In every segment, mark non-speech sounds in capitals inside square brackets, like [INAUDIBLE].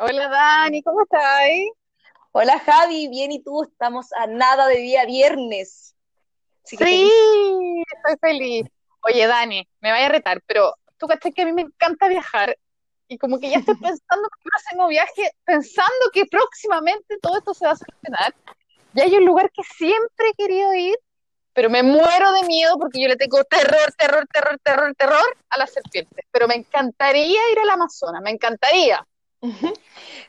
Hola Dani, ¿cómo estás? Hola Javi, bien y tú, estamos a nada de día viernes. sí, estoy feliz. Oye Dani, me vaya a retar, pero tú crees que a mí me encanta viajar y como que ya estoy [LAUGHS] pensando que haciendo viaje, pensando que próximamente todo esto se va a solucionar. Y hay un lugar que siempre he querido ir, pero me muero de miedo porque yo le tengo terror, terror, terror, terror, terror a las serpientes. Pero me encantaría ir al Amazonas, me encantaría.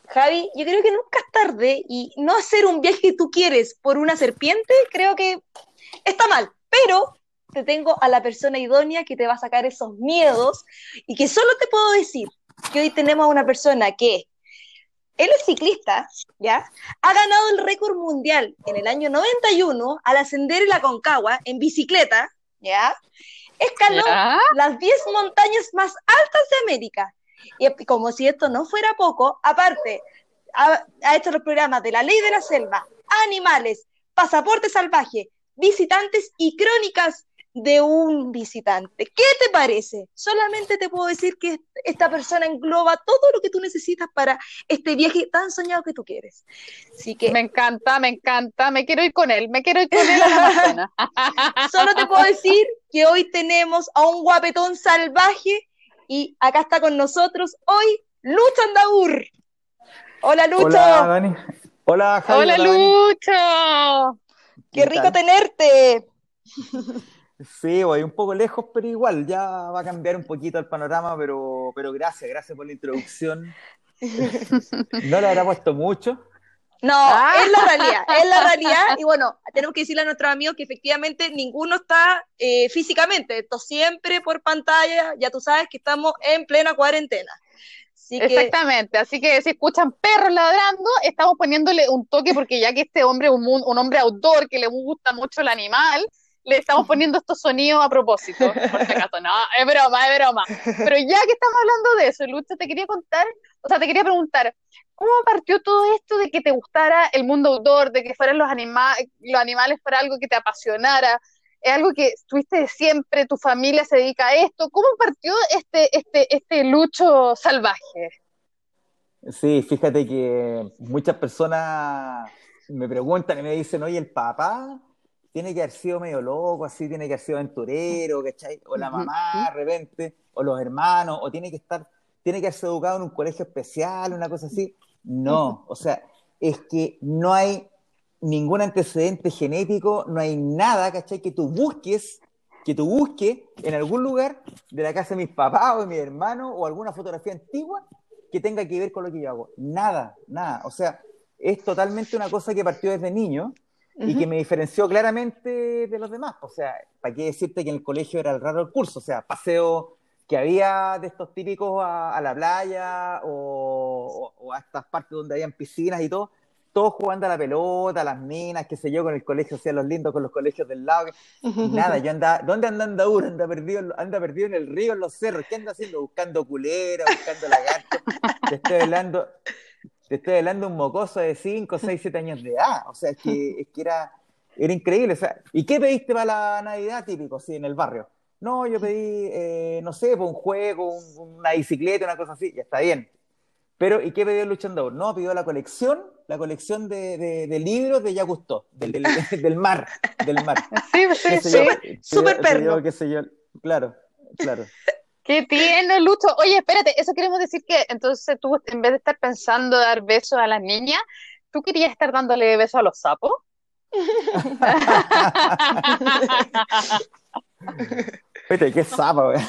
Javi, yo creo que nunca es tarde y no hacer un viaje que tú quieres por una serpiente, creo que está mal, pero te tengo a la persona idónea que te va a sacar esos miedos y que solo te puedo decir que hoy tenemos a una persona que él es ciclista, ¿ya? Ha ganado el récord mundial en el año 91 al ascender la Concagua en bicicleta, ¿ya? Escaló las 10 montañas más altas de América. Y como si esto no fuera poco, aparte, ha, ha hecho los programas de La Ley de la Selva, Animales, Pasaporte Salvaje, Visitantes y Crónicas de un visitante. ¿Qué te parece? Solamente te puedo decir que esta persona engloba todo lo que tú necesitas para este viaje tan soñado que tú quieres. Así que me encanta, me encanta, me quiero ir con él, me quiero ir con él a [LAUGHS] Solo te puedo decir que hoy tenemos a un guapetón salvaje y acá está con nosotros hoy Lucho Andaur. Hola Lucho. Hola Dani. Hola Javi. Hola, Lucho. Qué, rico tenerte. Sí, voy un poco lejos, pero igual, ya va a cambiar un poquito el panorama, pero, pero gracias, gracias por la introducción. [LAUGHS] No le habrá puesto mucho. No, ah. es la realidad, es la realidad. [LAUGHS] Y bueno, tenemos que decirle a nuestros amigos que efectivamente ninguno está eh, físicamente, esto siempre por pantalla, ya tú sabes que estamos en plena cuarentena. Exactamente, así que si escuchan perros ladrando, estamos poniéndole un toque porque ya que este hombre es un, un hombre autor que le gusta mucho el animal, le estamos [LAUGHS] poniendo estos sonidos a propósito, por si acaso, no, es broma, es broma. Pero ya que estamos hablando de eso, Lucha, te quería contar, o sea, te quería preguntar, ¿cómo partió todo esto de que te gustara el mundo outdoor, de que fueran los, anima los animales para algo que te apasionara? ¿Es algo que estuviste de siempre, tu familia se dedica a esto? ¿Cómo partió este, este, este lucho salvaje? Sí, fíjate que muchas personas me preguntan y me dicen, oye, el papá tiene que haber sido medio loco, así, tiene que haber sido aventurero, ¿cachai? O la mamá, de repente, o los hermanos, o tiene que estar, tiene que haberse educado en un colegio especial, una cosa así. No, o sea, es que no hay ningún antecedente genético, no hay nada, ¿cachai? Que tú busques, que tú busques en algún lugar de la casa de mis papás o de mis hermanos o alguna fotografía antigua que tenga que ver con lo que yo hago. Nada, nada. O sea, es totalmente una cosa que partió desde niño y que me diferenció claramente de los demás. O sea, ¿para qué decirte que en el colegio era el raro el curso? O sea, paseo que había de estos típicos a, la playa o, a estas partes donde habían piscinas y todo, todos jugando a la pelota, a las minas, qué sé yo, con el colegio, o sea, los lindos con los colegios del lado. Nada, yo andaba, ¿dónde anda Andaur? Anda perdido, anda perdido en el río, en los cerros. ¿Qué anda haciendo? Buscando culera, buscando lagarto. Te estoy hablando, te estoy hablando un mocoso de 5, 6, 7 años de edad. O sea, es que, es que era, era increíble. O sea, ¿y qué pediste para la Navidad típico, sí, en el barrio? No, yo pedí, eh, no sé, un juego, una bicicleta, una cosa así, ya está bien. Pero, ¿y qué pidió el luchador? No, pidió la colección, la colección de, de, libros de Jacques del, del, [LAUGHS] del, mar, del mar. Sí, sí, sí. Súper perro. Qué sé yo, claro, claro. [LAUGHS] ¿Qué tiene, Lucho? Oye, espérate, eso queremos decir que entonces tú, en vez de estar pensando dar besos a las niñas, ¿tú querías estar dándole besos a los sapos? [LAUGHS] Vete, qué sapo, [LAUGHS]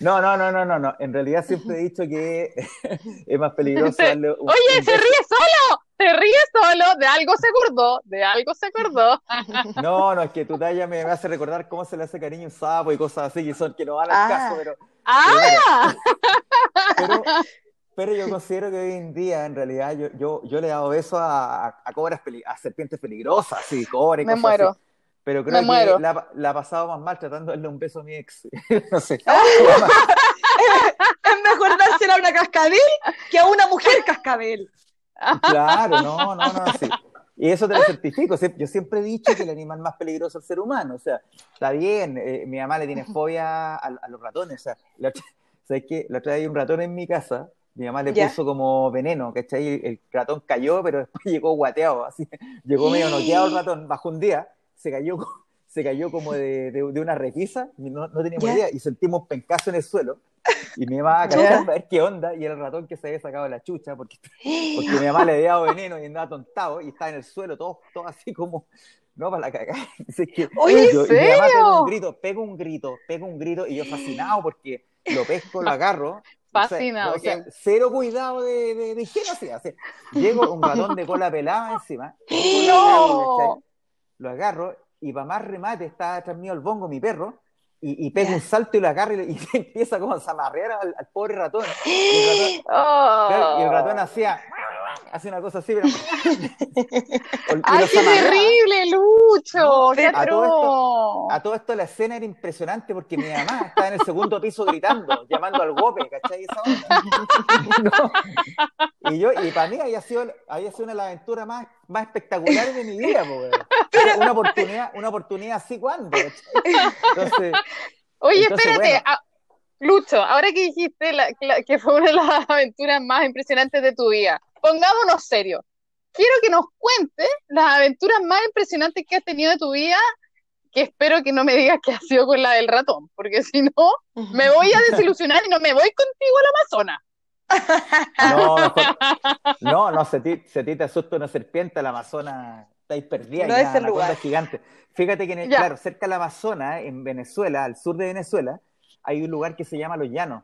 No, no, no, no, no, no. En realidad siempre he dicho que [LAUGHS] es más peligroso darle un, Oye, se ríe solo, se ríe solo, de algo se acordó, de algo se acordó. [LAUGHS] No, no, es que tu talla me, hace recordar cómo se le hace cariño a un sapo y cosas así, que son que no van al ah. caso, pero. ¡Ah! Pero, yo considero que hoy en día, en realidad, yo, yo, yo le he dado besos a, a, cobras, a serpientes peligrosas, sí, cobras. Me muero. Pero creo que la, la, ha pasado más mal tratando de darle un beso a mi ex. [LAUGHS] no sé. [LAUGHS] es mejor dársela a una cascabel que a una mujer cascabel. Claro, no, no, no, [LAUGHS] sí. Y eso te lo certifico. Yo siempre he dicho que el animal más peligroso es el ser humano. O sea, está bien, eh, mi mamá le tiene fobia a, los ratones. O sea, ¿sabes qué? La otra vez hay un ratón en mi casa, mi mamá le puso como veneno, ¿cachai? El ratón cayó, pero después llegó guateado, así, llegó medio noqueado el ratón, bajo un día, se cayó, [LAUGHS] se cayó como de, de, una requisa, no, no teníamos idea, y sentimos un pencazo en el suelo, y mi mamá acabó a ver qué onda, y el ratón que se había sacado la chucha, porque, [GASPS] porque mi mamá le había dado veneno y andaba tontado, y estaba en el suelo, todo, todo así como, no, para la cagada. [LAUGHS] Oye, ¿en serio? Y mi mamá pega un grito, pega un grito, pega un grito, y yo fascinado porque lo pesco, lo [LAUGHS] agarro. Fascinado. O sea, cero cuidado de, de, de higiene, así. Llego un ratón de cola pelada encima. [GASPS] ¡No! Lo agarro, y para más remate está atrás mío el bongo, mi perro, y, y pega un salto y lo agarra y, [LAUGHS] y empieza como a zamarrear al, al pobre ratón. Y el ratón, [GASPS] Oh. y el ratón hacía, hace una cosa así, pero... [LAUGHS] [LAUGHS] ¡Ay, qué zamarreaba. terrible, Lucho! ¡Qué a todo atroz! A todo esto la escena era impresionante porque mi mamá estaba en el segundo piso gritando, [LAUGHS] llamando al gope, ¿cachai? Esa onda. No. Y yo, y para mí había sido, había sido una de las aventuras más, más espectaculares de mi vida, po, weón. Una oportunidad, una oportunidad así cuando. Entonces, Oye, Entonces, espérate, bueno. ah, Lucho, ahora que dijiste la- la- que fue una de las aventuras más impresionantes de tu vida, pongámonos serios. Quiero que nos cuentes las aventuras más impresionantes que has tenido de tu vida, que espero que no me digas que ha sido con la del ratón, porque si no, me voy a desilusionar y no me voy contigo al Amazonas. no, mejor- no, a [LAUGHS] ti, ti te asusta una serpiente, la Amazona estáis perdida, No y es el lugar. gigante. Fíjate que, en el- Ya. claro, cerca del Amazonas, en Venezuela, al sur de Venezuela, hay un lugar que se llama Los Llanos,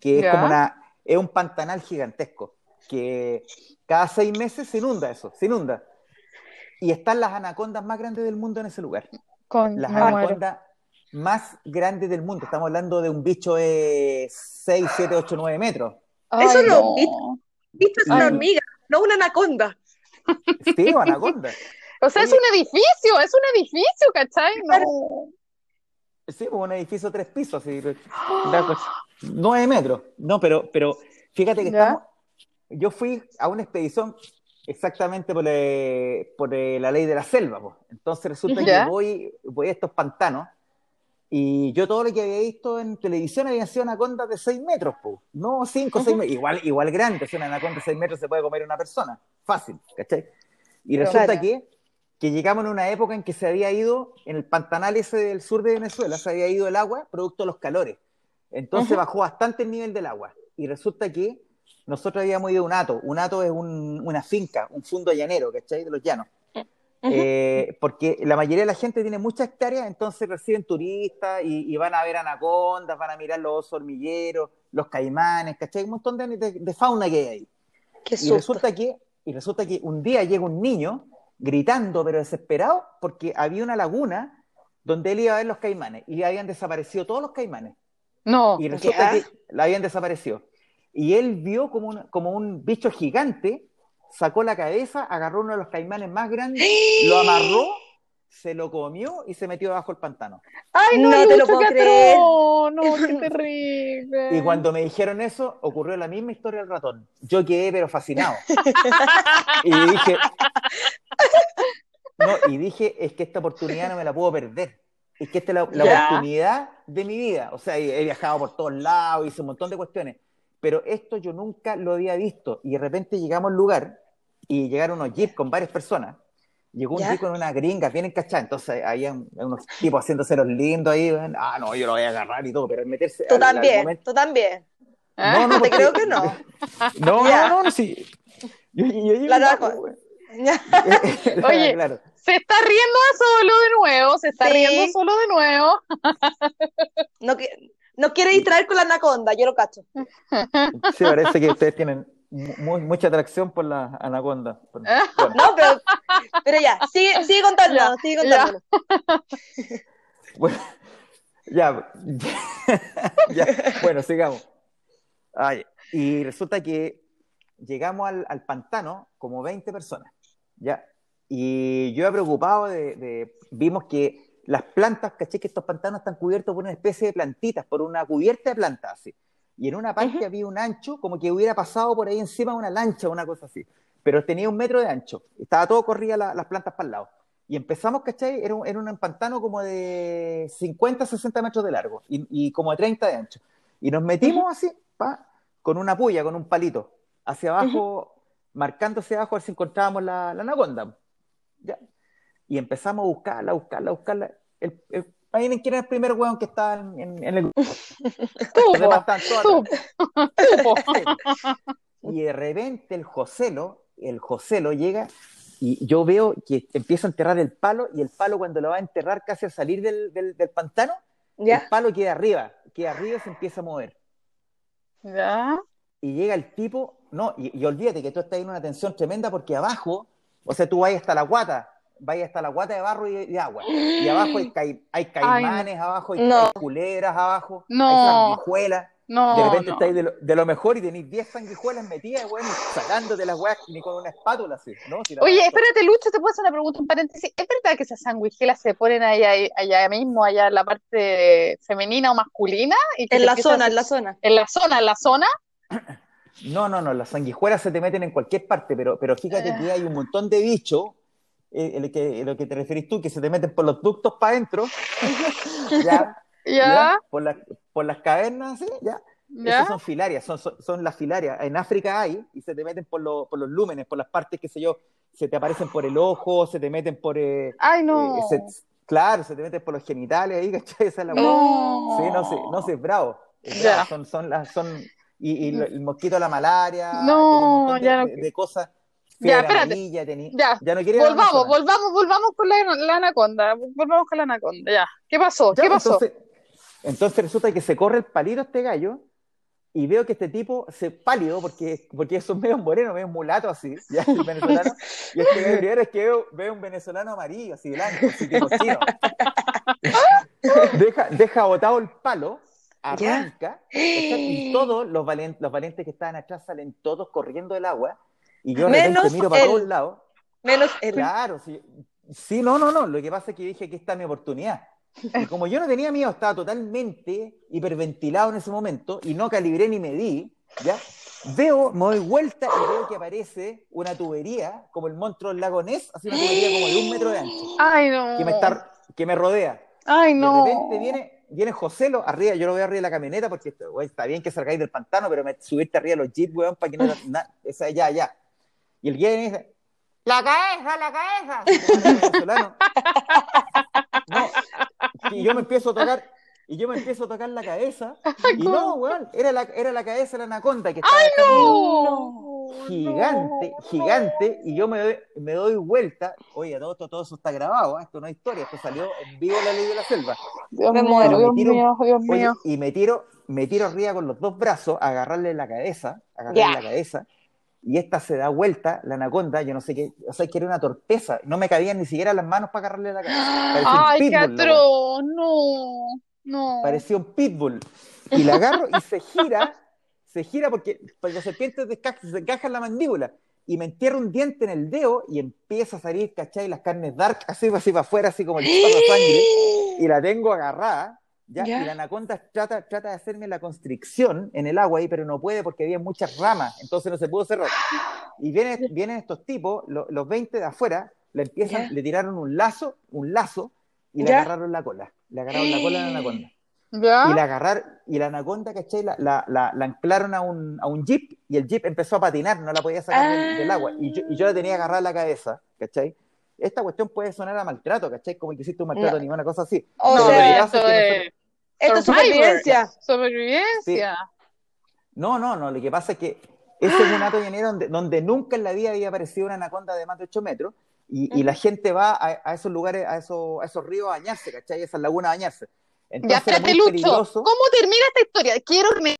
que es Ya. como una, es un pantanal gigantesco, que cada seis meses se inunda eso, se inunda. Y están las anacondas más grandes del mundo en ese lugar. Con, Las muero. anacondas más grandes del mundo. Estamos hablando de un bicho de 6, 7, 8, 9 metros. Eso no, no. ¿viste? Viste, es una Ay. hormiga, no una anaconda. Sí, o anaconda. O sea, es Oye. un edificio, es un edificio, ¿cachai? No. Sí, como un edificio de tres pisos, así, pues, nueve metros. No, pero, pero fíjate que Ya. estamos. Yo fui a una expedición exactamente por, eh, por eh, la ley de la selva, pues. Entonces resulta Ya. que voy, voy a estos pantanos y yo todo lo que había visto en televisión habían sido anacondas de seis metros, pues. No cinco, seis metros. Igual, igual grande, si una anaconda de seis metros se puede comer una persona. Fácil, ¿cachai? Y Pero- resulta que que llegamos en una época en que se había ido, en el pantanal ese del sur de Venezuela, se había ido el agua producto de los calores. Entonces Ujú. bajó bastante el nivel del agua. Y resulta que nosotros habíamos ido a un hato. Un hato es un- una finca, un fondo llanero, ¿cachai? De los llanos. Eh, porque la mayoría de la gente tiene muchas hectáreas, entonces reciben turistas y, y van a ver anacondas, van a mirar los hormigueros, los caimanes, ¿cachai? Un montón de, de- de fauna que hay ahí. Qué Y susto. resulta que, y resulta que un día llega un niño gritando, pero desesperado, porque había una laguna donde él iba a ver los caimanes y habían desaparecido todos los caimanes. No. Y resulta ¿Qué? que la habían desaparecido. Y él vio como un, como un bicho gigante, sacó la cabeza, agarró uno de los caimanes más grandes, lo amarró, se lo comió y se metió debajo del pantano. Ay, no, No te lo puedo qué creer. No, qué [LAUGHS] terrible. Y cuando me dijeron eso, ocurrió la misma historia del ratón. Yo quedé pero fascinado. [LAUGHS] y dije, no, y dije, es que esta oportunidad no me la puedo perder. Es que esta es la, la oportunidad de mi vida. O sea, he viajado por todos lados, hice un montón de cuestiones. Pero esto yo nunca lo había visto. Y de repente llegamos al lugar y llegaron unos jeeps con varias personas. Llegó un ¿Ya? jeep con una gringa bien encachada. Entonces había un- unos tipos haciéndose los lindos ahí. ven, Ah, no, yo lo voy a agarrar y todo. Pero al meterse. Tú al- al también, momento- tú también. ¿Ah? no, no, Te porque- creo que no. [LAUGHS] No, Ya. no, no, sí. Yo, yo. [LAUGHS] [LAUGHS] Oye. claro. Se está riendo solo de nuevo, se está Sí. riendo solo de nuevo. No, qui- no quiere distraer con la anaconda, yo lo cacho. Sí, parece que ustedes tienen mu- mucha atracción por la anaconda. Bueno, No, pero, pero ya, sigue, sigue contando, Ya, sigue ya. contándolo. [LAUGHS] bueno, ya, [LAUGHS] ya, bueno, sigamos. Ay, y resulta que llegamos al, al pantano como 20 personas, ¿ya? Y yo he preocupado de, de- vimos que las plantas, caché que estos pantanos están cubiertos por una especie de plantitas, por una cubierta de plantas, así. Y en una parte había un ancho, como que hubiera pasado por ahí encima una lancha, una cosa así. Pero tenía un metro de ancho. Estaba todo corría la- las plantas para el lado. Y empezamos, ¿cachai? Era un, era un pantano como de 50, 60 metros de largo y, y como de 30 de ancho. Y nos metimos así, pa, con una puya, con un palito, hacia abajo, marcando hacia abajo a ver si encontrábamos la, la anaconda. ¿ya? Y empezamos a buscarla, a buscarla, a buscarla. El, el, adivinen quién era el primer hueón que estaba en, en, en el [LAUGHS] atrás. [LAUGHS] Y de repente el Joselo, el Joselo llega y yo veo que empieza a enterrar el palo y el palo cuando lo va a enterrar casi al salir del, del, del pantano, ¿Ya? el palo queda arriba, queda arriba y se empieza a mover. ¿Ya? Y llega el tipo, no, y, y olvídate que tú estás en una tensión tremenda porque abajo, o sea, tú vas hasta la guata, vas hasta la guata de barro y de agua. Y abajo hay, cai- hay caimanes, abajo hay, No. hay culebras, abajo, No. hay sanguijuelas. No, de repente no. estáis de lo, de lo mejor y tenéis 10 sanguijuelas metidas, weón, y sacándote las weas ni con una espátula así, ¿no? Si Oye, espérate, Lucho, te puedo hacer una pregunta, un paréntesis. ¿Es verdad que esas sanguijuelas se ponen allá, allá mismo, allá en la parte femenina o masculina? Y que En la zona, hacer- en la zona. En la zona, en la zona. No, no, no, las sanguijuelas se te meten en cualquier parte, pero, pero fíjate Ah. que hay un montón de bichos, el que, lo que te referís tú, que se te meten por los ductos para adentro, [LAUGHS] ya, Ya, por, las por las cavernas, ¿sí? ya. ya. Esas son filarias, son, son, son las filarias. En África hay, y se te meten por, lo- por los lúmenes, por las partes, qué sé yo, se te aparecen por el ojo, se te meten por... eh, Ay, no. eh, se- claro, se te meten por los genitales ahí, [LAUGHS] ¿cachai? Esa es la No. Sí, no sé, no sé, bravo. es Ya. bravo. Son, son las, son, y, y el mosquito de la malaria, No, de, ya no- de- de cosas. Ya, espérate. amarilla, tenía- Ya, ya no quiere Volvamos, volvamos, volvamos con la, la anaconda. Volvamos con la anaconda, ya. ¿Qué pasó? Ya, ¿Qué pasó? Entonces, entonces resulta que se corre el palito este gallo y veo que este tipo se pálido porque, porque son medio moreno, medio mulato así, ya el [LAUGHS] venezolano. Y este gallo primero es que veo, veo un venezolano amarillo, así blanco, así tipo chino. [LAUGHS] deja, deja botado el palo, arranca, ¿cachai? y todos los valientes, los valientes que estaban atrás salen todos corriendo del agua. Y yo de repente miro para todos lados. Menos él. Claro, sí. Sí, no, no, no. Lo que pasa es que dije que esta es mi oportunidad. [LAUGHS] Y como yo no tenía miedo, estaba totalmente hiperventilado en ese momento y no calibré ni medí, ¿ya? Veo, me doy vuelta y veo que aparece una tubería, como el monstruo del lago Ness, así una tubería como de un metro de ancho, Ay, no. que me, está, que me rodea. Ay, Y no. de repente viene, viene Joselo arriba, yo lo veo arriba de la camioneta porque está bien que salgáis del pantano, pero me, subirte arriba de los jeeps, weón, para que no... [LAUGHS] na- esa, ya, ya. Y el guía dice, ¡La cabeza, la cabeza! [LAUGHS] No, y yo me empiezo a tocar, y yo me empiezo a tocar la cabeza, y no, weón, era la, era la cabeza de la anaconda que estaba No. gigante, No. gigante, y yo me doy, me doy vuelta, oye, todo esto, todo eso está grabado, ¿eh? esto no es historia, esto salió en vivo en la ley de la selva. Dios Me mío, muero. Dios Me tiro- mío, Dios Oye, mío. y me tiro, me tiro arriba con los dos brazos, a agarrarle la cabeza, agarrarle la cabeza, y esta se da vuelta, la anaconda, yo no sé qué, o sea, que era una torpeza, no me cabían ni siquiera las manos para agarrarle la cabeza. Ay, qué atroz. No. No. parecía un pitbull. Y la agarro y se gira, se gira porque, las serpientes se encajan la mandíbula. Y me entierra un diente en el dedo y empieza a salir, ¿cachai? Las carnes dark, así, así para afuera, así como el sangre. Y la tengo agarrada, ¿ya? Y la anaconda trata, trata de hacerme la constricción en el agua ahí, pero no puede porque había muchas ramas, entonces no se pudo cerrar. Y vienen, vienen estos tipos, lo- los 20 de afuera, le empiezan, le tiraron un lazo, un lazo, y le agarraron la cola. Le agarraron la cola a la anaconda ¿Ya? y la agarrar y la anaconda, ¿cachai? La, la, la, la anclaron a un, a un jeep y el jeep empezó a patinar, no la podía sacar del, Ah. del agua y yo, y yo la tenía agarrada la cabeza, ¿cachai? Esta cuestión puede sonar a maltrato, ¿cachai? Como que hiciste un maltrato No. ni una cosa así. O No, sea, esto es que es nosotros- esto es Survivor. supervivencia. Supervivencia. No, no, no, lo que pasa es que ese es un hato llanero donde, donde nunca en la vida había aparecido una anaconda de más de 8 metros y, y la gente va a, a esos lugares, a esos, a esos ríos a bañarse, ¿cachai? A esas lagunas a bañarse. Ya, Entonces era espérate, Lucho. peligroso. ¿Cómo termina esta historia? Quiero que me.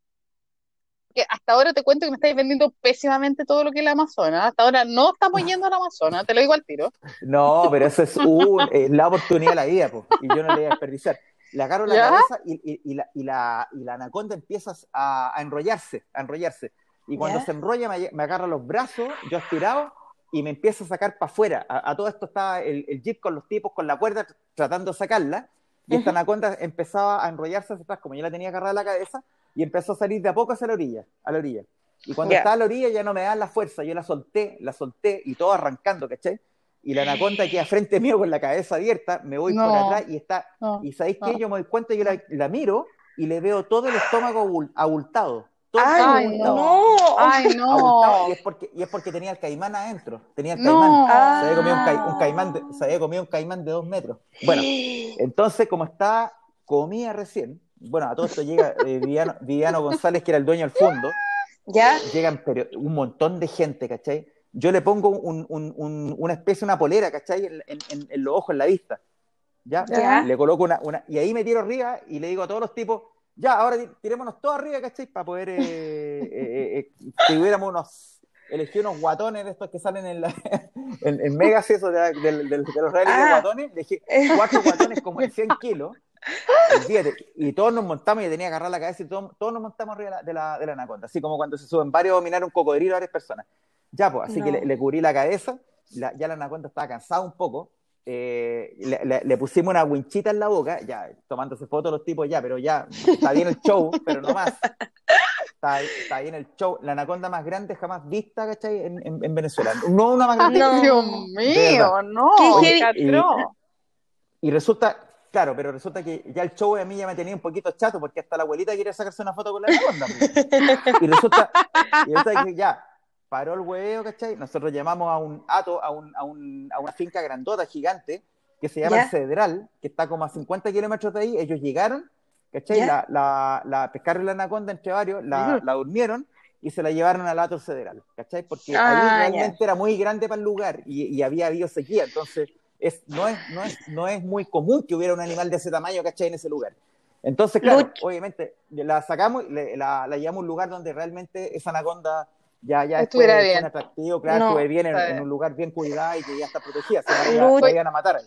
Que hasta ahora te cuento que me estáis vendiendo pésimamente todo lo que es la Amazonas. Hasta ahora no estamos [LAUGHS] yendo a la Amazonas, te lo digo al tiro. No, pero eso es [LAUGHS] un- eh, la oportunidad de la vida, po, y yo no le voy a desperdiciar. Le agarro la ¿Ya? cabeza y, y- y la, y, la, y la anaconda empieza a, a enrollarse, a enrollarse. Y cuando ¿Ya? se enrolla, me, me agarra los brazos, yo aspirado, y me empieza a sacar para afuera. A, a todo esto estaba el, el jeep con los tipos, con la cuerda, tr- tratando de sacarla. Y esta anaconda empezaba a enrollarse hacia atrás, como yo la tenía agarrada la cabeza, y empezó a salir de a poco hacia la orilla, a la orilla. Y cuando Ya. estaba a la orilla ya no me daban la fuerza, yo la solté, la solté, y todo arrancando, ¿cachai? Y la anaconda queda frente mío con la cabeza abierta, me voy No. por atrás y está, No. y ¿sabéis qué? No. Yo me doy cuenta, yo la, la miro y le veo todo el estómago abultado. Ay, no. Ay, no. Y es, porque, y es porque tenía el caimán adentro. Tenía el caimán. Se, había comido un, caimán de, se había comido un caimán de dos metros. Bueno, [GASPS] entonces, como está, comía recién. Bueno, a todo esto llega eh, Viviano, González, que era el dueño del fondo. ¿Ya? Llegan un montón de gente, ¿cachai? Yo le pongo un, un, una especie, una polera, ¿cachai? En, en, en, los ojos, en la vista. ¿Ya? ¿Ya? Le coloco una, una. Y ahí me tiro arriba y le digo a todos los tipos ya, ahora tirémonos todos arriba, ¿cachai? Para poder eh, eh, eh, que hubiéramos unos, elegí unos guatones de estos que salen en, la, [LAUGHS] en, en Megas, eso de, de, de, los reales de ah. guatones, elegí cuatro guatones como de 100 kilos, y todos nos montamos, y tenía que agarrar la cabeza y todos, todos nos montamos arriba de la, de la, anaconda, así como cuando se suben varios a dominar un cocodrilo a varias personas. Ya, pues, así que le, le, cubrí la cabeza, ya la anaconda estaba cansada un poco, eh, le, pusimos una winchita en la boca, ya tomándose fotos los tipos, ya, pero ya está bien el show, pero no más. Está, está, bien el show. La anaconda más grande jamás vista, ¿cachai? En, en, Venezuela. No una más grande. No, Dios mío, no. y, resulta, claro, pero resulta que ya el show a mí ya me tenía un poquito chato porque hasta la abuelita quiere sacarse una foto con la anaconda. Pues. [LAUGHS] y resulta, y resulta que ya paró el huevo, ¿cachai? Nosotros llamamos a un ato, a, un, a, un, a una finca grandota, gigante, que se llama Cedral, que está como a 50 kilómetros de ahí. Ellos llegaron, ¿cachai? La, la, la, pescaron la anaconda entre varios, la, la, durmieron y se la llevaron al ato Cedral, ¿cachai? Porque ah, ahí realmente era muy grande para el lugar y, y había habido sequía, entonces es, no, es, no, es, no es muy común que hubiera un animal de ese tamaño, ¿cachai? En ese lugar. Entonces, claro, obviamente, la sacamos, la, la llevamos a un lugar donde realmente esa anaconda ya, ya estuviera bien. Atractivo, claro, no, bien en, un lugar bien cuidado y que ya está protegida, se la vayan a matar ahí.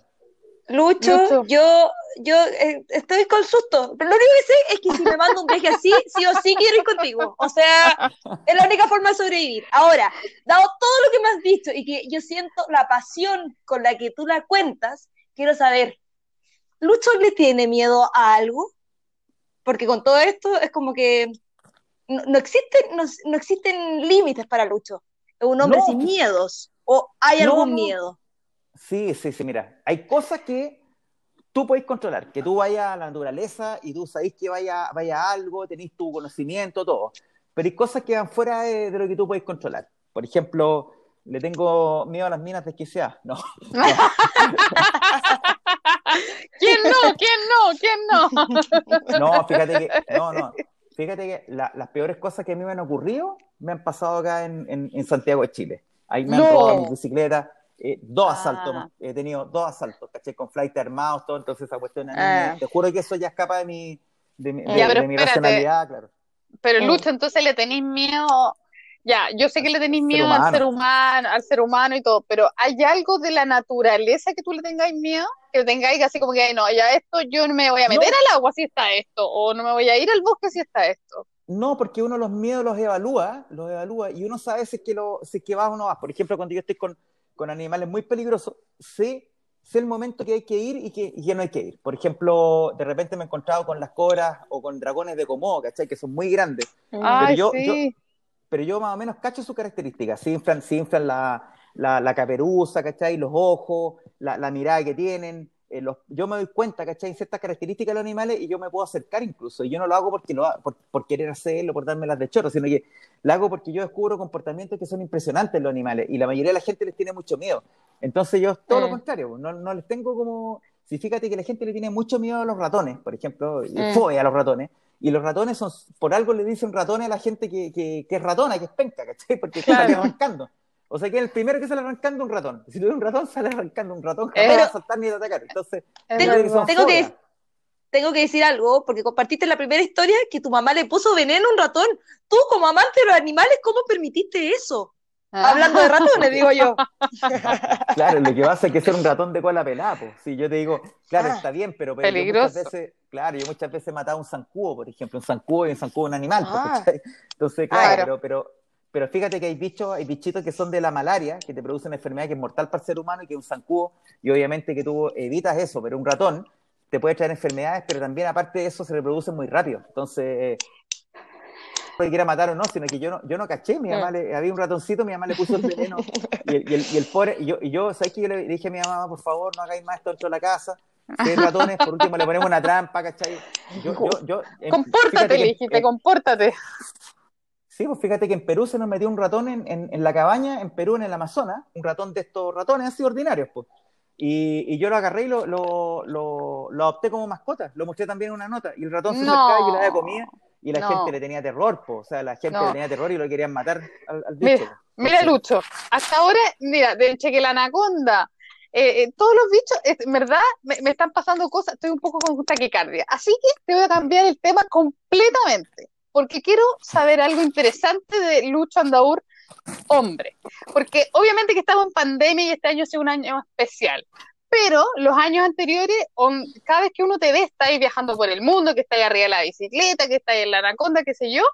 Lucho, yo, yo eh, estoy con susto, pero lo único que sé es que si me mando un viaje así, sí o sí quiero ir contigo. O sea, es la única forma de sobrevivir. Ahora, dado todo lo que me has dicho y que yo siento la pasión con la que tú la cuentas, quiero saber, ¿Lucho le tiene miedo a algo? Porque con todo esto es como que no, existen, no, existen límites para Lucho. Es un hombre sin miedos. ¿O hay algún miedo? Sí, sí, sí, mira. Hay cosas que tú podés controlar, que tú vayas a la naturaleza y tú sabés que vaya, vaya algo, tenés tu conocimiento, todo. Pero hay cosas que van fuera de, lo que tú puedes controlar. Por ejemplo, le tengo miedo a las minas de sea. No. [LAUGHS] ¿Quién no? ¿Quién no? ¿Quién no? [LAUGHS] No, fíjate que, no, no. Fíjate que las peores cosas que a mí me han ocurrido me han pasado acá en, en, Santiago de Chile. Ahí me han robado mi bicicleta, eh, dos ah. asaltos, he tenido dos asaltos, caché, con flight armados, todo, entonces esa cuestión, ah. te juro que eso ya escapa de mi, de, mi, mi racionalidad, claro. Pero Lucho, entonces le tenéis miedo ya, yo sé que le tenéis miedo al ser humano, al ser humano y todo, pero ¿hay algo de la naturaleza que tú le tengáis miedo? Que tengáis así como que, no, ya esto yo no me voy a meter al agua si está esto, o no me voy a ir al bosque si está esto. No, porque uno los miedos los evalúa, los evalúa, y uno sabe si es que, lo, si es que vas o no vas. Por ejemplo, cuando yo estoy con, con animales muy peligrosos, sé, sé el momento que hay que ir y que, y que no hay que ir. Por ejemplo, de repente me he encontrado con las cobras o con dragones de Komodo, ¿cachai? Que son muy grandes. Ay, yo, sí pero yo más o menos cacho sus características. Se inflan, inflan la, la, la, caperuza, ¿cachai? Los ojos, la, la mirada que tienen. Eh, los, yo me doy cuenta, ¿cachai? Ciertas características de los animales y yo me puedo acercar incluso. Y yo no lo hago porque lo, por, por querer hacerlo, por darme las de chorro, sino que lo hago porque yo descubro comportamientos que son impresionantes en los animales y la mayoría de la gente les tiene mucho miedo. Entonces yo todo lo mm. contrario, no, no les tengo como... Si fíjate que la gente le tiene mucho miedo a los ratones, por ejemplo, y mm. fobia a los ratones, y los ratones son, por algo le dicen ratones a la gente que, que, que es ratona, que es penca, ¿cachai? Porque claro. sale arrancando. O sea que el primero que sale arrancando un ratón. Si tuviera un ratón, sale arrancando un ratón, jamás va a saltar ni a atacar. Entonces, tengo, tengo que, tengo que decir algo, porque compartiste la primera historia que tu mamá le puso veneno a un ratón. Tú, como amante de los animales, ¿cómo permitiste eso? Ah. Hablando de ratones, [LAUGHS] digo yo. Claro, lo que pasa es que ser un ratón de cola pelada, pues. Si yo te digo, claro, ah, está bien, pero, muchas veces, claro, yo muchas veces he matado un zancudo, por ejemplo, un zancudo y un zancudo un animal, ah. Entonces, claro, Pero, pero, fíjate que hay bichos, hay bichitos que son de la malaria, que te producen enfermedad que es mortal para el ser humano y que un zancudo, y obviamente que tú evitas eso, pero un ratón te puede traer enfermedades, pero también aparte de eso se reproducen muy rápido. Entonces, que quiera matar o no, sino que yo no, yo no caché, mi mamá le, había un ratoncito, mi mamá le puso el veneno, y el, y el, y el pobre, y yo, y yo, ¿sabes que Yo le dije a mi mamá, por favor, no hagáis más esto dentro de la casa, seis ratones, por último le ponemos una trampa, ¿cachai? Yo, yo, yo, en- Compórtate, le dijiste, compórtate. Sí, pues fíjate que en Perú se nos metió un ratón en, en- en la cabaña, en Perú, en el Amazonas, un ratón de estos ratones así ordinarios, pues. Y, y yo lo agarré y lo, lo, lo, lo adopté como mascota, lo mostré también en una nota, y el ratón se No. acercaba y le daba comida, y la No. gente le tenía terror, pues. O sea, la gente No. le tenía terror y lo querían matar al, al bicho. Mira, Lucho, hasta ahora, mira, de que la anaconda, eh, eh, todos los bichos, en verdad, me, me están pasando cosas, estoy un poco con taquicardia. Así que te voy a cambiar el tema completamente, porque quiero saber algo interesante de Lucho Andaur, hombre. Porque obviamente que estamos en pandemia y este año ha sido un año especial. Pero los años anteriores, on- cada vez que uno te ve, está ahí viajando por el mundo, que está ahí arriba de la bicicleta, que está ahí en la anaconda, qué sé yo.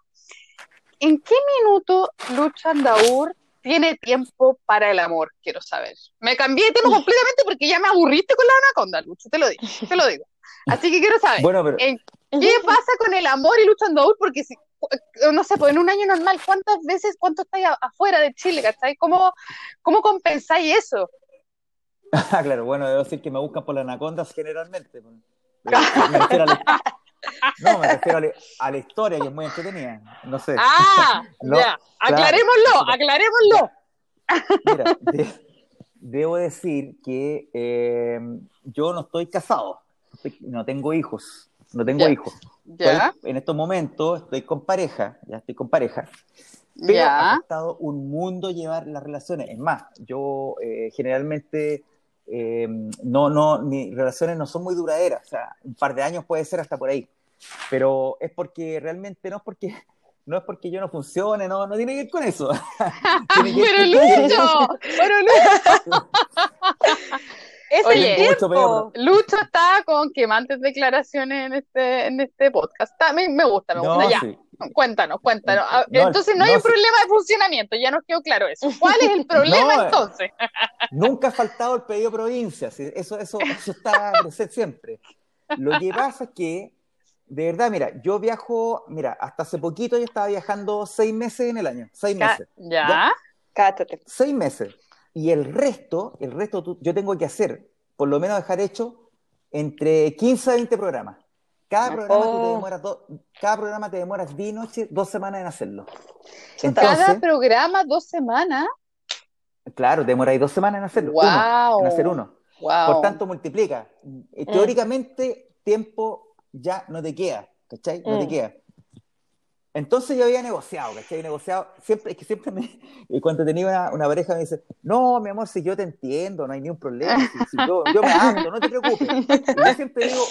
¿En qué minuto Lucho Andaur tiene tiempo para el amor? Quiero saber. Me cambié de tema completamente porque ya me aburriste con la anaconda, Lucho, te lo digo, te lo digo. Así que quiero saber, Bueno, pero ¿en ¿qué pasa con el amor y Lucho Andaur? Porque si, no sé, pues en un año normal, ¿cuántas veces, cuánto estáis afuera de Chile, ¿cachai? ¿Cómo, cómo compensáis eso? Ah, [LAUGHS] claro, bueno, debo decir que me buscan por las anacondas generalmente. pues. [LAUGHS] Me refiero a la, no, me refiero a la, a la historia, que es muy entretenida. No sé. Ah, [LAUGHS] No, ya, claro. aclarémoslo, aclarémoslo. Mira, de- debo decir que eh, yo no estoy casado, no tengo hijos, no tengo hijos. Estoy- en estos momentos estoy con pareja, ya estoy con pareja, pero ha costado un mundo llevar las relaciones. Es más, yo eh, generalmente eh, no, no, mis relaciones no son muy duraderas, o sea, un par de años puede ser hasta por ahí, pero es porque realmente no es porque [LAUGHS] no es porque yo no funcione, no, no tiene que ver con eso. [LAUGHS] [LAUGHS] Pero Lucho, pero Lucho. Es Oye, el mucho tiempo. Lucho está con quemantes declaraciones en este, en este podcast. Está- me, me gusta, me No, gusta. Ya, sí. cuéntanos, cuéntanos. Ah, No, entonces no hay no, un sí. problema de funcionamiento, ya nos quedó claro eso. ¿Cuál es el [LAUGHS] [LAUGHS] problema No, entonces? [LAUGHS] Nunca ha faltado el pedido provincia, eso, eso, eso está presente siempre. Lo que pasa es que, de verdad, mira, yo viajo, mira, hasta hace poquito yo estaba viajando seis meses en el año, seis meses, Ya, Cáchate. seis meses. Y el resto, el resto tú- yo tengo que hacer, por lo menos dejar hecho, entre 15 a 20 programas. Cada programa, tú te Oh. demoras do- cada programa te demoras día y noche, dos semanas en hacerlo. Chuta. cada Entonces, programa dos semanas. claro, te demoras dos semanas en hacerlo, uno, Wow. en hacer uno. Wow. Por tanto, multiplica. Eh, Teóricamente, tiempo ya no te queda, ¿cachai? No te Mm. queda. Entonces yo había negociado, ¿cachai? Negociado, siempre, es que siempre me, y [LAUGHS] cuando tenía una, una pareja me dice, no, mi amor, si yo te entiendo, no hay ni un problema, si, si yo, yo me amo, no te preocupes. Y yo siempre digo,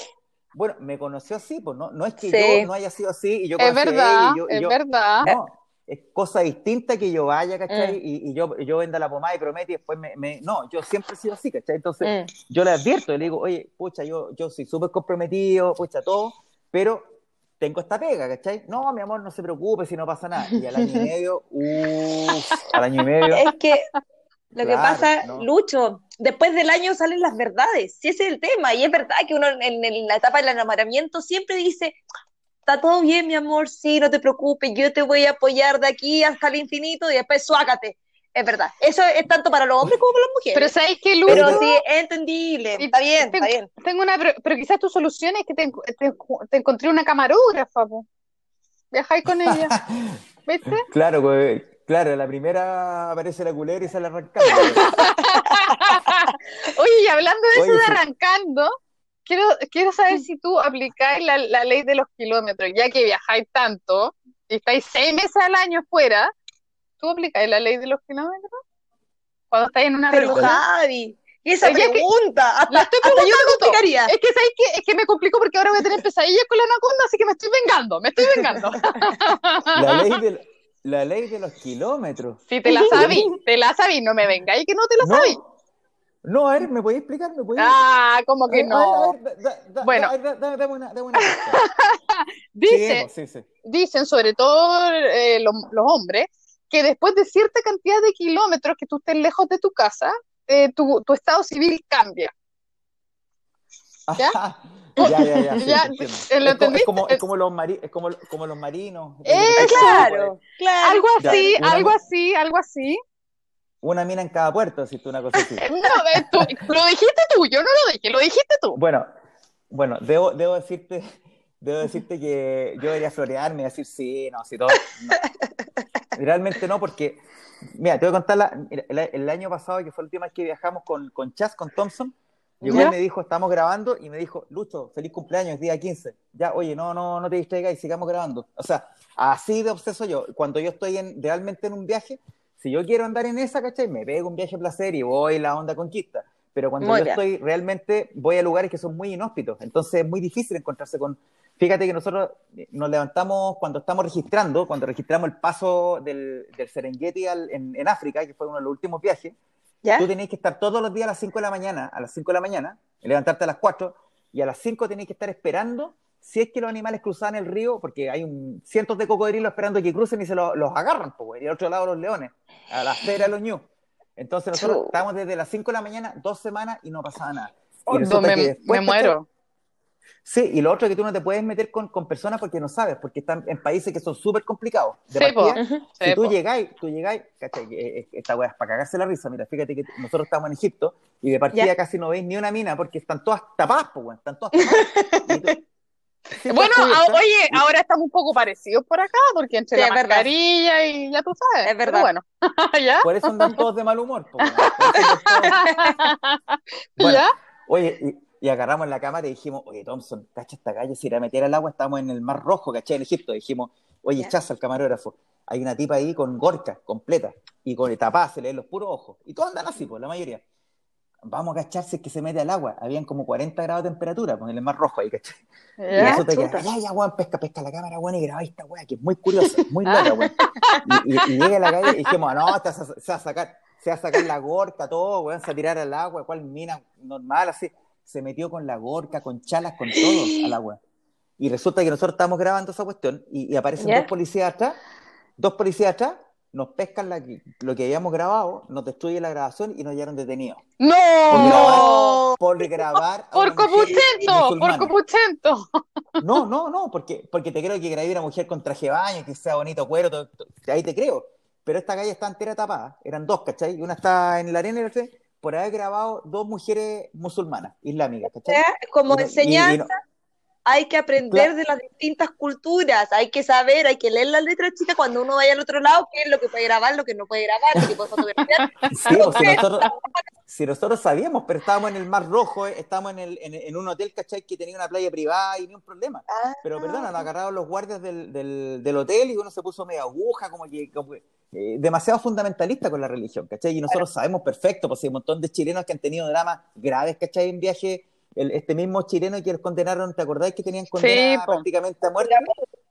bueno, me conoció así, pues no, no es que Sí. yo no haya sido así y yo es a verdad, y yo, y es yo- verdad. no, es cosa distinta que yo vaya, ¿cachai? Mm. Y, y yo, yo venda la pomada y promete y después me, me- No, yo siempre he sido así, ¿cachai? Entonces, Mm. yo le advierto, le digo, oye, pucha, yo, yo soy súper comprometido, pucha, todo, pero tengo esta pega, ¿cachai? No, mi amor, no se preocupe si no pasa nada. Y al año y [LAUGHS] medio, uff, al año y medio, Es que lo que pasa, no. Lucho, después del año salen las verdades, si ese es el tema, y es verdad que uno en, en la etapa del enamoramiento siempre dice, está todo bien, mi amor, sí, no te preocupes, yo te voy a apoyar de aquí hasta el infinito y después suácate. Es verdad, eso es tanto para los hombres como para las mujeres. Pero ¿sabes qué, Lucho? Pero sí, es entendible, Y está bien, tengo- está bien. Tengo una, pero, pero quizás tu solución es que te, te- te encontré una camarógrafa, po. Viajáis con ella, [LAUGHS] ¿viste? claro, pues, claro, la primera aparece la culebra y sale arrancando. [LAUGHS] Oye, y hablando de eso de sí. arrancando, quiero, quiero saber si tú aplicáis la, la ley de los kilómetros, ya que viajáis tanto y estáis seis meses al año fuera, ¿tú aplicáis la ley de los kilómetros? Cuando estáis en una Pero relación. Javi, y esa Oye, que- pregunta, hasta, La estoy hasta yo preguntando complicaría. Es que sabéis que, es que me complicó porque ahora voy a tener pesadillas con la anaconda, así que me estoy vengando, me estoy vengando. La ley de, la ley de los kilómetros. Si te la [LAUGHS] sabí, te la sabí, no me vengáis que no te la No, sabí. no, a ver, ¿me podéis explicar? ¿Me podéis Ah, como que no. a ver, da- da- da- Bueno. dame una, Sí, [LAUGHS] pues, sí, sí. dicen, sobre todo eh, los, los hombres, que después de cierta cantidad de kilómetros que tú estés lejos de tu casa, eh, tu, tu estado civil cambia. ¿Ya? [LAUGHS] Ya, ya, ya, sí, Ya, te entiendo. ¿lo Es, como, es como los mari- es como, como los marinos. ¡Eso! Claro, claro. Algo Ya, así, una algo así, algo así. una mina en cada puerto, si tú una cosa así. [LAUGHS] No, lo dijiste tú, yo no lo dije, lo dijiste tú. Bueno, bueno, debo, debo decirte, debo decirte que yo debería florearme y decir sí, no, si todo. [LAUGHS] Realmente no, porque, mira, te voy a contar la, el, año pasado, que fue el última vez que viajamos con, con Chas, con Thompson, llegó y me dijo, estamos grabando, y me dijo, Lucho, feliz cumpleaños, día 15. Ya, oye, no, no, no te distraigas y sigamos grabando. O sea, así de obseso yo. Cuando yo estoy en, realmente en un viaje, si yo quiero andar en esa, ¿cachai? Me pego un viaje a placer y voy la onda conquista. Pero cuando yo estoy realmente, voy a lugares que son muy inhóspitos. Entonces es muy difícil encontrarse con. Fíjate que nosotros nos levantamos cuando estamos registrando, cuando registramos el paso del, del Serengeti en, en, África, que fue uno de los últimos viajes. Tú tenés que estar todos los días a las 5 de la mañana, a las 5 de la mañana, levantarte a las 4 y a las 5 tenés que estar esperando si es que los animales cruzan el río, porque hay un, cientos de cocodrilos esperando que crucen y se los agarran, pues, y al otro lado los leones, a la acera de los ñu. Entonces nosotros estábamos desde las 5 de la mañana, dos semanas, y no pasaba nada. Y me, me muero. Sí, y lo otro es que tú no te puedes meter con, con personas porque no sabes, porque están en países que son súper complicados. De sí, si tú llegáis, tú llegáis, ¿cachai? Esta weá es para cagarse la risa. Mira, fíjate que nosotros estamos en Egipto y de partida casi no veis ni una mina porque están todas tapadas, pues, están todas tapadas. [LAUGHS] bueno, oye, ahora estamos un poco parecidos por acá, porque entre la mascarilla y ya tú sabes. Es verdad. bueno, [LAUGHS] ¿ya? Por eso andan todos de mal humor. [LAUGHS] ¿Ya? Oye, y, agarramos la cámara y dijimos, oye, Thompson, cacha esta calle, se irá a meter al agua, estamos en el Mar Rojo, caché, en Egipto. Dijimos, oye, chaza al camarógrafo, hay una tipa ahí con gorka completa y con tapada, se le ven los puros ojos. Y todos andan así, pues, la mayoría vamos a cacharse que se mete al agua. Habían como 40 grados de temperatura, con el mar rojo ahí, ¿cachai? y eso te queda, ya, ya, weón, pesca, pesca la cámara, weón, y graba esta weá, que es muy curiosa, muy loca, weón. Y, y, llega a la calle y dijimos, no, se va a sacar, se va a sacar la gorca, todo, weón, se va a tirar al agua, cual mina normal, así. Se metió con la gorca, con chalas, con todo al agua. Y resulta que nosotros estamos grabando esa cuestión y, y aparecen dos policías atrás, dos policías atrás, nos pescan lo que habíamos grabado, nos destruyen la grabación y nos llevaron detenidos. ¡No! Por grabar. Por copuchento, por copuchento. No, no, no, porque, porque te creo que grabé una mujer con traje de baño, que sea bonito cuero, ahí te creo. Pero esta calle está entera tapada, eran dos, ¿cachai? Y una está en la arena y la otra por haber grabado dos mujeres musulmanas, islámicas, ¿cachai? Como enseñanza hay que aprender de las distintas culturas, hay que saber, hay que leer las letras chicas cuando uno vaya al otro lado, qué es lo que puede grabar, lo que no puede grabar, lo que puede fotografiar. [LAUGHS] Sí, o si, nosotros, si nosotros sabíamos, pero estábamos en el Mar Rojo, eh, estábamos en, el, en, un hotel, ¿cachai? Que tenía una playa privada y ni un problema. Ah. pero perdona, nos agarraron los guardias del, del, del, hotel y uno se puso media aguja, como que... Eh, demasiado fundamentalista con la religión, ¿cachai? Y nosotros sabemos perfecto, pues hay un montón de chilenos que han tenido dramas graves, ¿cachai? En viaje este mismo chileno que los condenaron, ¿te acordáis que tenían condenada prácticamente a muerte?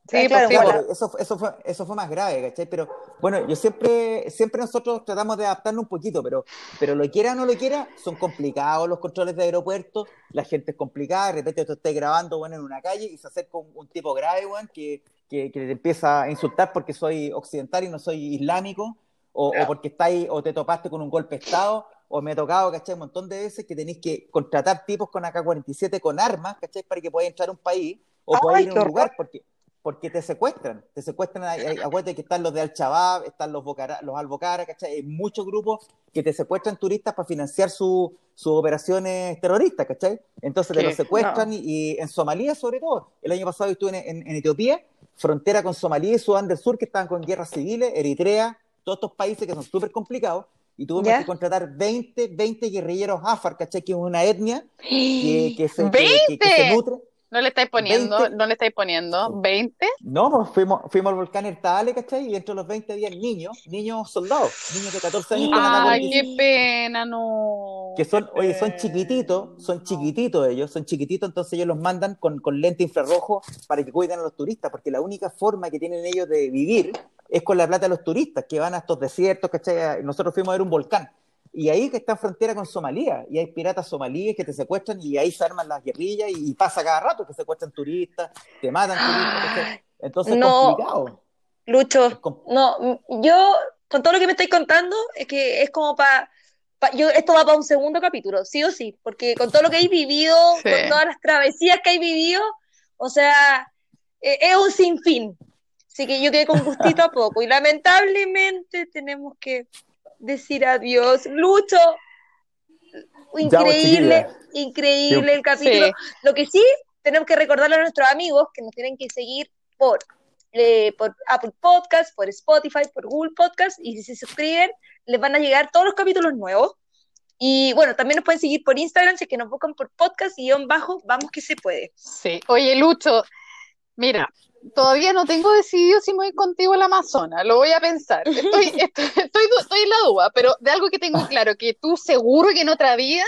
Sí, claro, eso, eso, fue, eso fue más grave, ¿cachai? Pero bueno, yo siempre, siempre nosotros tratamos de adaptarnos un poquito, pero, pero lo quiera o no lo quiera, son complicados los controles de aeropuerto, la gente es complicada, de repente tú estás grabando bueno, en una calle y se acerca un, tipo grave, bueno, que, que, que, te empieza a insultar porque soy occidental y no soy islámico, o, o porque estáis, o te topaste con un golpe de Estado, o me ha tocado, ¿cachai? Un montón de veces que tenéis que contratar tipos con AK-47 con armas, ¿cachai? Para que puedas entrar a un país o puedas ir a un lugar, porque, porque te secuestran. Te secuestran, acuérdate que están los de Al-Shabaab, están los, los Al-Bocara, ¿cachai? Hay muchos grupos que te secuestran turistas para financiar sus operaciones terroristas, ¿cachai? Entonces te los secuestran y, en Somalia, sobre todo. El año pasado estuve en, en Etiopía, frontera con Somalia y Sudán del Sur, que estaban con guerras civiles, Eritrea, todos estos países que son súper complicados y tuvimos que contratar 20, 20 guerrilleros Afar, ¿cachai? Que es una etnia que, que, se, que, se, nutre. No le estáis poniendo, no le estáis poniendo, ¿20? No, pues fuimos, fuimos al volcán Ertale, ¿cachai? Y dentro de los 20 había niños, niños soldados, niños de 14 años. Ay, qué pena, no. Que son, oye, son chiquititos, son chiquititos ellos, son chiquititos, entonces ellos los mandan con, con lente infrarrojo para que cuiden a los turistas, porque la única forma que tienen ellos de vivir es con la plata de los turistas que van a estos desiertos, ¿cachai? Nosotros fuimos a ver un volcán. Y ahí que está en frontera con Somalia, y hay piratas somalíes que te secuestran y ahí se arman las guerrillas y, pasa cada rato que secuestran turistas, te matan turistas. Entonces es complicado. Lucho, no, yo con todo lo que me estáis contando es que es como para yo esto va para un segundo capítulo, sí o sí, porque con todo lo que hay vivido, [LAUGHS] con todas las travesías que hay vivido, o sea, e, es un sinfín. Así que yo quedé con gustito a poco y lamentablemente tenemos que decir adiós. Lucho, increíble, increíble el capítulo. Sí. Lo que sí, tenemos que recordarle a nuestros amigos que nos tienen que seguir por, eh, por Apple Podcast, por Spotify, por Google Podcast, y si se suscriben, les van a llegar todos los capítulos nuevos. Y bueno, también nos pueden seguir por Instagram, si es que nos buscan por podcast guion bajo, vamos que se puede. Sí. Oye, Lucho, mira, todavía no tengo decidido si me voy contigo al Amazonas, lo voy a pensar. Estoy, [LAUGHS] estoy, estoy, estoy en la duda, pero de algo que tengo claro, que tú seguro que en otra vida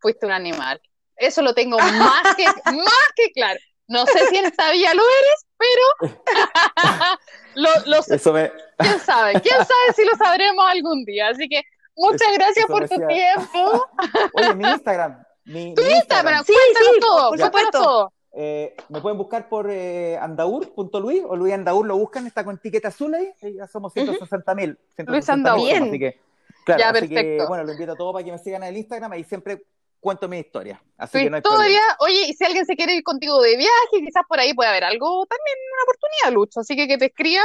fuiste un animal. Eso lo tengo más que, [LAUGHS] más que claro. No sé si en esta vida lo eres, pero [LAUGHS] lo, lo sé. Eso me, quién sabe, quién sabe si lo sabremos algún día. Así que muchas Eso- gracias eso por tu decía- tiempo. Oye, mi Instagram. Mi, Tu mi Instagram, Sí, cuéntanos sí, todo, por supuesto. todo. Eh, me pueden buscar por eh, andaur.luis o Luis Andaur lo buscan, está con etiqueta azul ahí, y ya somos 160 mil. Luis Andaur. Bien. Así que, claro, Ya, así que, perfecto. bueno, lo invito a todos para que me sigan en el Instagram, ahí siempre cuento mi historia. Así Tu que no hay historia, problema. oye, y si alguien se quiere ir contigo de viaje, quizás por ahí puede haber algo, también una oportunidad, Lucho. Así que que te escriba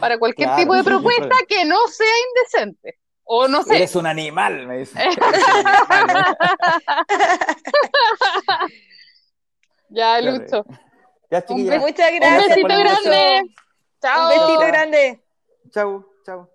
para cualquier Claro, tipo de propuesta que no sea indecente. O no sé. Eres un animal, me dice. [LAUGHS] [LAUGHS] Un Ya. Lucho. Ya, chiquillas. Muchas Un gracias. besito el Lucho. grande. Un Chao. besito grande. Chau, chau.